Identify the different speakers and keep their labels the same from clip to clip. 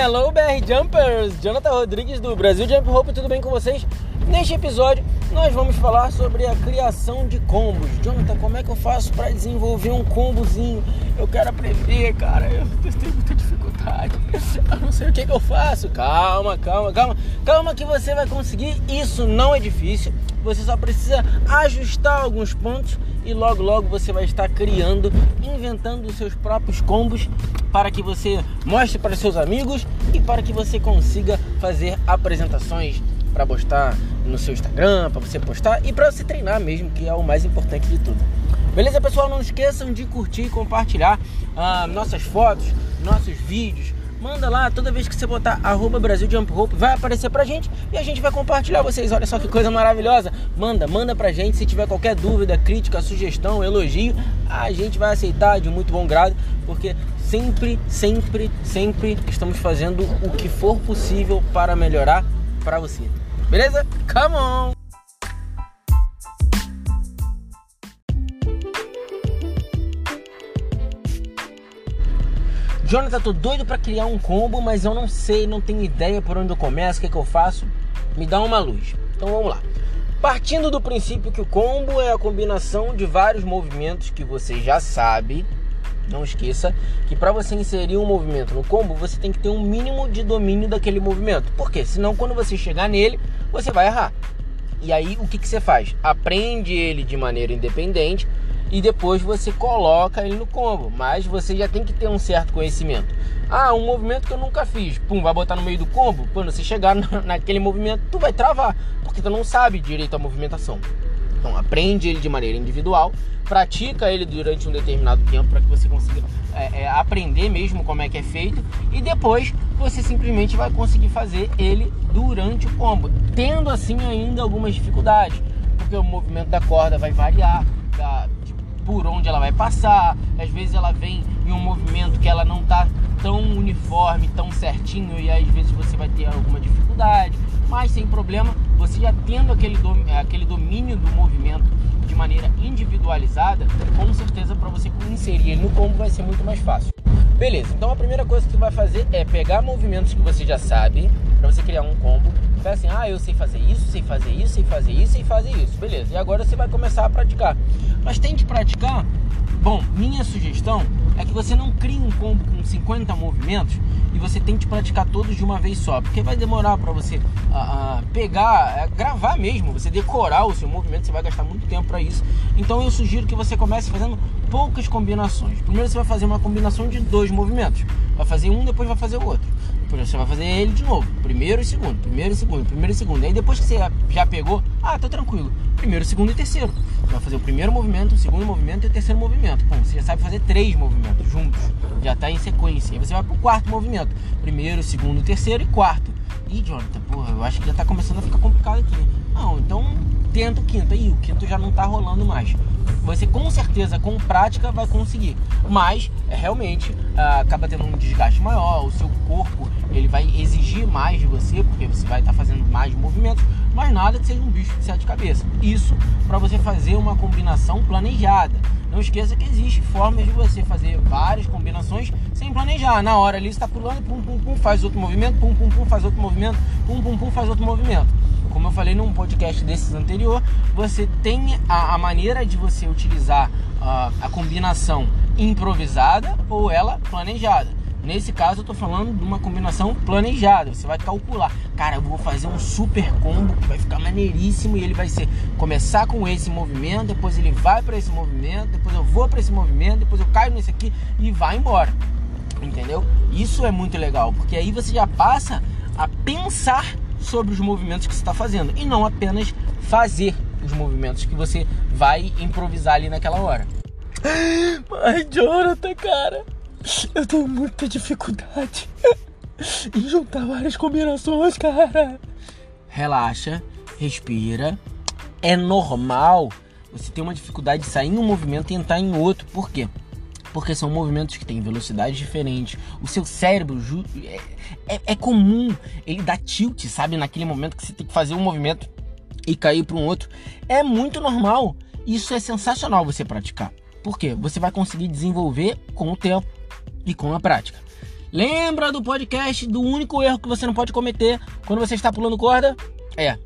Speaker 1: Hello BR Jumpers! Jonathan Rodrigues do Brasil Jump Rope, tudo bem com vocês? Neste episódio nós vamos falar sobre a criação de combos. Jonathan, como é que eu faço para desenvolver um combozinho? Eu quero aprender, cara, eu tenho muita dificuldade. Eu não sei o que, que eu faço. Calma, calma, calma. Calma que você vai conseguir. Isso não é difícil. Você só precisa ajustar alguns pontos e logo logo você vai estar criando, inventando os seus próprios combos para que você mostre para seus amigos e para que você consiga fazer apresentações para postar no seu Instagram, para você postar e para você treinar mesmo, que é o mais importante de tudo. Beleza, pessoal? Não esqueçam de curtir e compartilhar ah, nossas fotos, nossos vídeos, manda lá, toda vez que você botar arroba Brasil Jump Rope, vai aparecer pra gente e a gente vai compartilhar vocês. Olha só que coisa maravilhosa. Manda, manda pra gente. Se tiver qualquer dúvida, crítica, sugestão, elogio, a gente vai aceitar de muito bom grado, porque sempre, sempre, sempre estamos fazendo o que for possível para melhorar para você. Beleza? Come on! Jonathan, tô doido para criar um combo, mas eu não sei, não tenho ideia por onde eu começo, o que, que eu faço. Me dá uma luz. Então vamos lá. Partindo do princípio que o combo é a combinação de vários movimentos que você já sabe, não esqueça que para você inserir um movimento no combo, você tem que ter um mínimo de domínio daquele movimento. Por quê? Senão quando você chegar nele, você vai errar. E aí o que, que você faz? Aprende ele de maneira independente e depois você coloca ele no combo. Mas você já tem que ter um certo conhecimento. Ah, um movimento que eu nunca fiz, pum, vai botar no meio do combo. Quando você chegar naquele movimento, tu vai travar, porque tu não sabe direito a movimentação. Então aprende ele de maneira individual, pratica ele durante um determinado tempo para que você consiga é, é, aprender mesmo como é que é feito e depois você simplesmente vai conseguir fazer ele durante o combo, tendo assim ainda algumas dificuldades, porque o movimento da corda vai variar, da, por onde ela vai passar. Às vezes ela vem em um movimento que ela não está tão uniforme, tão certinho e às vezes você vai ter alguma dificuldade. Mas sem problema, você já tendo aquele, dom, aquele domínio do movimento de maneira individualizada, com certeza para você inserir ele no combo vai ser muito mais fácil. Beleza, então a primeira coisa que você vai fazer é pegar movimentos que você já sabe, para você criar um combo. Fala assim, ah, eu sei fazer isso, sei fazer isso, sei fazer isso, sei fazer isso. Beleza, e agora você vai começar a praticar. Mas tem que praticar. Bom, minha sugestão é que você não crie um combo com 50 movimentos e você tente praticar todos de uma vez só, porque vai demorar para você uh, pegar, uh, gravar mesmo, você decorar o seu movimento, você vai gastar muito tempo para isso. Então eu sugiro que você comece fazendo poucas combinações. Primeiro você vai fazer uma combinação de dois movimentos, vai fazer um, depois vai fazer o outro. Depois você vai fazer ele de novo, primeiro e segundo, primeiro e segundo, primeiro e segundo. Aí depois que você já pegou, ah, tá tranquilo primeiro, segundo e terceiro. Você vai fazer o primeiro movimento, o segundo movimento e o terceiro movimento. Bom, você já sabe fazer três movimentos juntos, já está em sequência. Aí você vai para o quarto movimento: primeiro, segundo, terceiro e quarto. Ih, Jonathan, porra, eu acho que já está começando a ficar complicado aqui. Não, então tenta o quinto. Aí o quinto já não está rolando mais. Você com certeza, com prática, vai conseguir. Mas, é, realmente, ah, acaba tendo um desgaste maior. O seu corpo ele vai exigir mais de você, porque você vai estar tá fazendo mais movimentos mas nada que seja um bicho de sete cabeças. Isso para você fazer uma combinação planejada. Não esqueça que existe formas de você fazer várias combinações sem planejar. Na hora ali está pulando, pum pum pum, faz outro movimento, pum pum pum, faz outro movimento, pum pum pum, faz outro movimento. Como eu falei num podcast desses anterior, você tem a, a maneira de você utilizar uh, a combinação improvisada ou ela planejada. Nesse caso, eu tô falando de uma combinação planejada. Você vai calcular, cara, eu vou fazer um super combo que vai ficar maneiríssimo e ele vai ser começar com esse movimento, depois ele vai para esse movimento, depois eu vou para esse movimento, depois eu caio nesse aqui e vai embora. Entendeu? Isso é muito legal, porque aí você já passa a pensar sobre os movimentos que você está fazendo e não apenas fazer os movimentos que você vai improvisar ali naquela hora. Mas Jonathan, cara, eu tenho muita dificuldade em juntar várias combinações, cara. Relaxa, respira. É normal você ter uma dificuldade de sair em um movimento e entrar em outro. Por quê? Porque são movimentos que têm velocidades diferentes. O seu cérebro é, é, é comum ele dar tilt, sabe? Naquele momento que você tem que fazer um movimento e cair para um outro. É muito normal. Isso é sensacional você praticar. Por quê? Você vai conseguir desenvolver com o tempo e com a prática. Lembra do podcast do único erro que você não pode cometer quando você está pulando corda? É,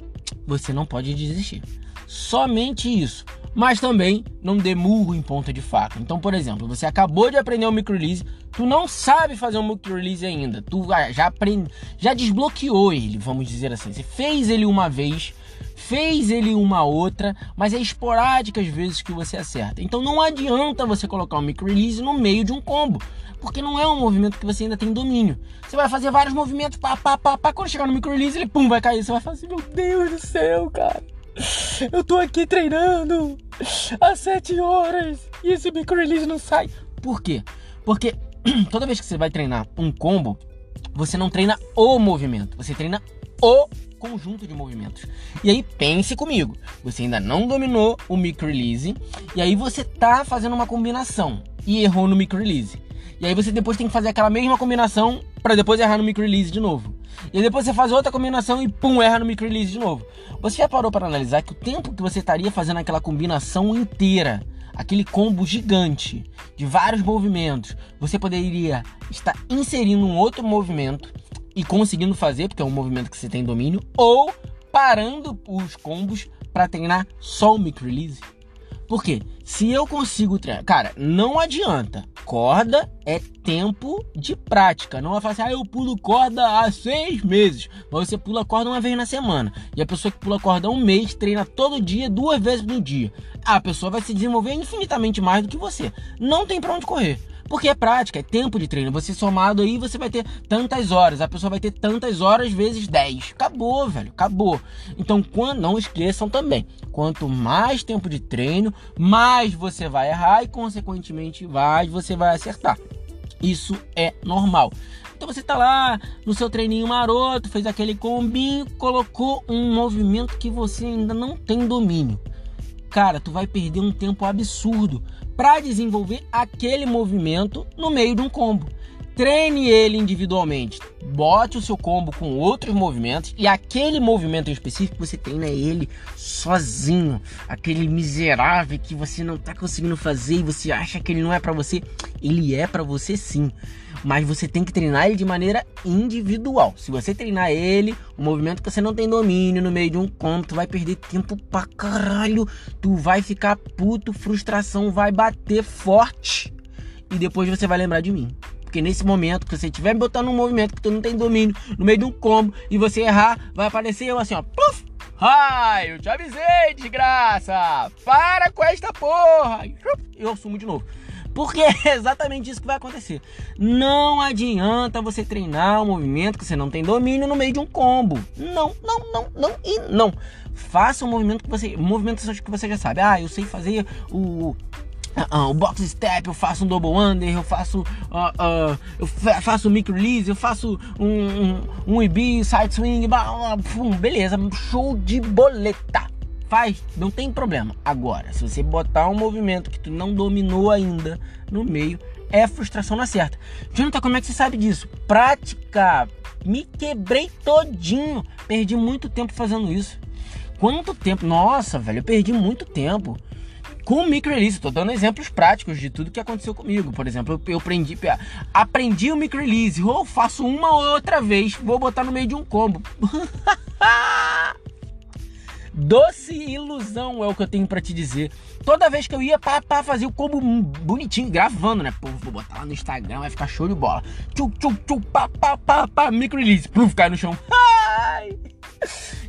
Speaker 1: você não pode desistir. Somente isso. Mas também não dê murro em ponta de faca. Então, por exemplo, você acabou de aprender o micro release, tu não sabe fazer um micro release ainda. Tu já aprende, já desbloqueou ele, vamos dizer assim. Você fez ele uma vez, fez ele uma outra, mas é esporádica as vezes que você acerta. Então não adianta você colocar um micro release no meio de um combo, porque não é um movimento que você ainda tem domínio. Você vai fazer vários movimentos, pá, pá, pá, pá, quando chegar no micro release ele pum vai cair, você vai falar assim, meu Deus do céu, cara. Eu tô aqui treinando há sete horas e esse micro release não sai. Por quê? Porque toda vez que você vai treinar um combo, você não treina o movimento, você treina o conjunto de movimentos. E aí pense comigo, você ainda não dominou o micro release e aí você tá fazendo uma combinação e errou no micro release. E aí você depois tem que fazer aquela mesma combinação para depois errar no micro release de novo. E depois você faz outra combinação e pum, erra no micro release de novo. Você já parou para analisar que o tempo que você estaria fazendo aquela combinação inteira, aquele combo gigante de vários movimentos, você poderia estar inserindo um outro movimento e conseguindo fazer, porque é um movimento que você tem domínio, ou parando os combos para treinar só o micro release. Por quê? Se eu consigo treinar. Cara, não adianta. Corda é tempo de prática. Não vai falar assim, ah, eu pulo corda há seis meses. Mas você pula corda uma vez na semana. E a pessoa que pula corda um mês treina todo dia, duas vezes no dia. A pessoa vai se desenvolver infinitamente mais do que você. Não tem pra onde correr. Porque é prática, é tempo de treino. Você somado aí, você vai ter tantas horas. A pessoa vai ter tantas horas vezes 10. Acabou, velho, acabou. Então, quando, não esqueçam também. Quanto mais tempo de treino, mais você vai errar e, consequentemente, mais você vai acertar. Isso é normal. Então você tá lá no seu treininho maroto, fez aquele combinho, colocou um movimento que você ainda não tem domínio. Cara, tu vai perder um tempo absurdo para desenvolver aquele movimento no meio de um combo. Treine ele individualmente. Bote o seu combo com outros movimentos e aquele movimento em específico você treina ele sozinho. Aquele miserável que você não está conseguindo fazer e você acha que ele não é para você, ele é para você sim. Mas você tem que treinar ele de maneira individual. Se você treinar ele, o movimento que você não tem domínio no meio de um combo, tu vai perder tempo pra caralho. Tu vai ficar puto, frustração vai bater forte. E depois você vai lembrar de mim. Porque nesse momento que você estiver botando um movimento que tu não tem domínio no meio de um combo e você errar, vai aparecer eu assim, ó. Pluf! Ai, eu te avisei, desgraça! Para com esta porra! E eu sumo de novo. Porque é exatamente isso que vai acontecer. Não adianta você treinar um movimento que você não tem domínio no meio de um combo. Não, não, não, não e não. Faça um movimento que você. Um movimento que você já sabe. Ah, eu sei fazer o Uh, o box step, eu faço um double under, eu faço uh, uh, eu faço micro release, eu faço um, um, um side swing, pum, beleza, show de boleta. Faz, não tem problema. Agora, se você botar um movimento que tu não dominou ainda no meio, é frustração na certa. Jonathan, como é que você sabe disso? Prática. Me quebrei todinho. Perdi muito tempo fazendo isso. Quanto tempo? Nossa, velho, eu perdi muito tempo com o micro release. Estou dando exemplos práticos de tudo que aconteceu comigo. Por exemplo, eu, aprendi, aprendi o micro release, ou faço uma ou outra vez, vou botar no meio de um combo. Doce ilusão é o que eu tenho para te dizer. Toda vez que eu ia para fazer o combo bonitinho, gravando, né? Pô, vou botar lá no Instagram, vai ficar show de bola. Tchu, tchu, tchu, pá, pá, pá, pá, micro release. Pluf, cai no chão. Ai!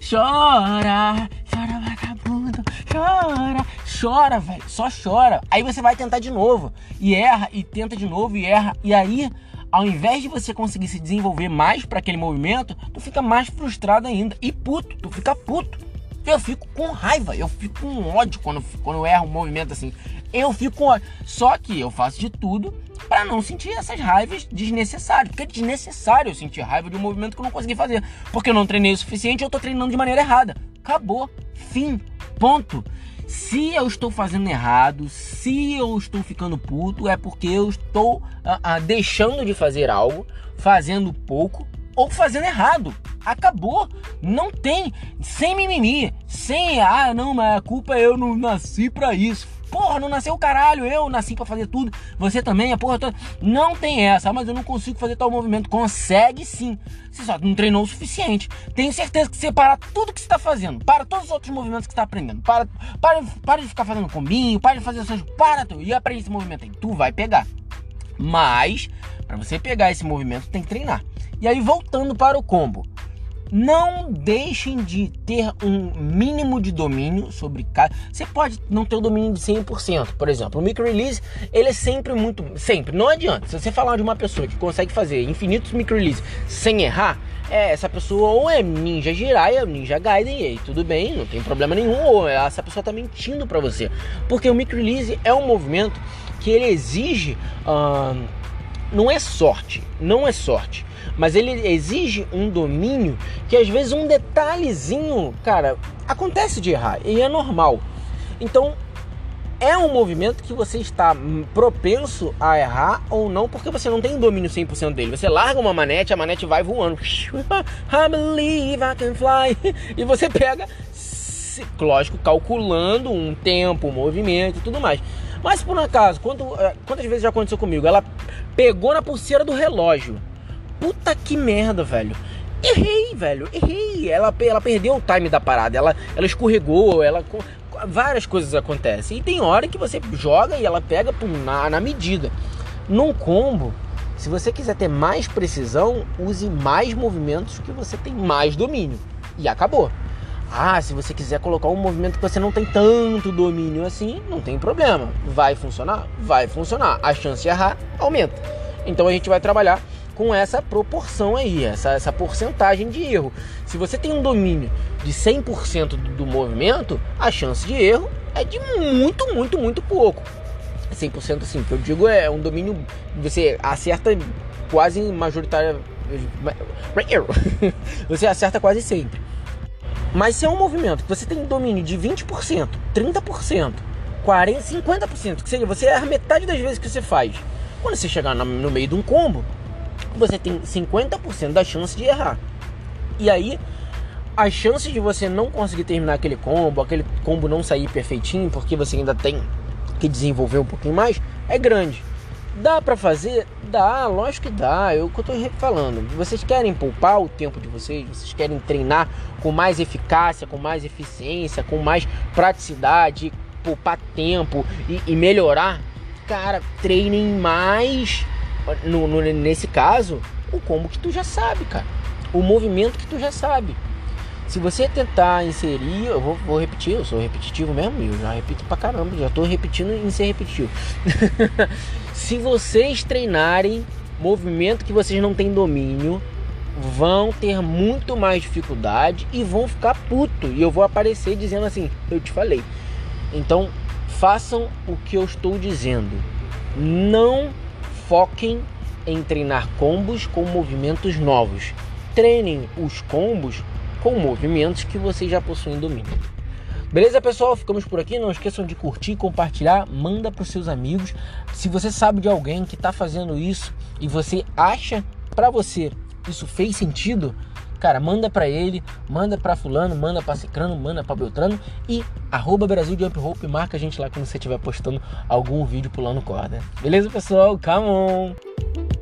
Speaker 1: Chora, chora, vagabundo, chora, chora, velho, só chora. Aí você vai tentar de novo e erra e tenta de novo e erra e aí ao invés de você conseguir se desenvolver mais para aquele movimento, tu fica mais frustrado ainda e puto, tu fica puto. Eu fico com raiva, eu fico com ódio quando, quando eu erro um movimento assim. Eu fico com ódio. Só que eu faço de tudo para não sentir essas raivas desnecessárias. Porque é desnecessário eu sentir raiva de um movimento que eu não consegui fazer. Porque eu não treinei o suficiente eu tô treinando de maneira errada. Acabou. Fim. Ponto. Se eu estou fazendo errado, se eu estou ficando puto, é porque eu estou ah, ah, deixando de fazer algo, fazendo pouco ou fazendo errado. Acabou. Não tem. Sem mimimi. Sem, ah, não, mas a culpa é eu não nasci para isso. porra, não nasceu o caralho, eu nasci para fazer tudo, você também, a porra toda. Não tem essa, mas eu não consigo fazer tal movimento. Consegue sim. Você só não treinou o suficiente. Tenho certeza que você parar tudo que você está fazendo, para todos os outros movimentos que você está aprendendo, para, para, para de ficar fazendo combinho, para de fazer essas. Para tu, e aprende esse movimento aí. Tu vai pegar. Mas, para você pegar esse movimento, tem que treinar. E aí, voltando para o combo não deixem de ter um mínimo de domínio sobre cada. Você pode não ter o domínio de 100%, por exemplo. O micro release, ele é sempre muito. Sempre. Não adianta. Se você falar de uma pessoa que consegue fazer infinitos micro release sem errar, é, essa pessoa ou é Ninja Jiraiya, Ninja Gaiden, e aí tudo bem, não tem problema nenhum, ou essa pessoa tá mentindo para você. Porque o micro release é um movimento que ele exige. Não é sorte, não é sorte mas ele exige um domínio que às vezes um detalhezinho, cara, acontece de errar e é normal. Então, é um movimento que você está propenso a errar ou não, porque você não tem domínio 100% dele. Você larga uma manete, a manete vai voando. I believe I can fly. E você pega, lógico, calculando um tempo, um movimento e tudo mais. Mas por um acaso, quanto, eh, quantas vezes já aconteceu comigo? Ela pegou na pulseira do relógio puta que merda, velho. Errei, velho, errei. Ela, ela perdeu o time da parada, ela, ela escorregou, ela. Várias coisas acontecem. E tem hora que você joga e ela pega pum, na, na medida. Num combo, se você quiser ter mais precisão, use mais movimentos que você tem mais domínio. E acabou. Ah, se você quiser colocar um movimento que você não tem tanto domínio assim, não tem problema. Vai funcionar? Vai funcionar. A chance de errar aumenta. Então a gente vai trabalhar com essa proporção aí, essa, essa porcentagem de erro. Se você tem um domínio de 100% do, do movimento, a chance de erro é de muito, muito, muito pouco. 100% assim, o que eu digo é um domínio, você acerta quase majoritária. você acerta quase sempre. Mas se é um movimento que você tem domínio de 20%, 30%, 40%, 50%, que seja, você erra metade das vezes que você faz. Quando você chegar no meio de um combo, você tem 50% da chance de errar. E aí, a chance de você não conseguir terminar aquele combo, aquele combo não sair perfeitinho, porque você ainda tem que desenvolver um pouquinho mais, é grande. Dá para fazer? Dá, lógico que dá. Eu que eu tô falando. Vocês querem poupar o tempo de vocês? Vocês querem treinar com mais eficácia, com mais eficiência, com mais praticidade, poupar tempo e, e melhorar? Cara, treinem mais no, no, nesse caso, o combo que tu já sabe, cara. O movimento que tu já sabe. Se você tentar inserir, eu vou, vou, repetir, eu sou repetitivo mesmo, eu já repito pra caramba, já tô repetindo em ser repetitivo. Se vocês treinarem movimento que vocês não têm domínio, vão ter muito mais dificuldade e vão ficar puto. E eu vou aparecer dizendo assim: eu te falei. Então, façam o que eu estou dizendo. Não foquem em treinar combos com movimentos novos. Treinem os combos com movimentos que vocês já possuem domínio. Beleza, pessoal? Ficamos por aqui. Não esqueçam de curtir, compartilhar, manda para os seus amigos. Se você sabe de alguém que está fazendo isso e você acha para você isso fez sentido, cara, manda para ele, manda para fulano, manda para cicrano, manda para beltrano e arroba Brasil Jump Rope, marca a gente lá quando você estiver postando algum vídeo pulando corda. Beleza, pessoal? Come on!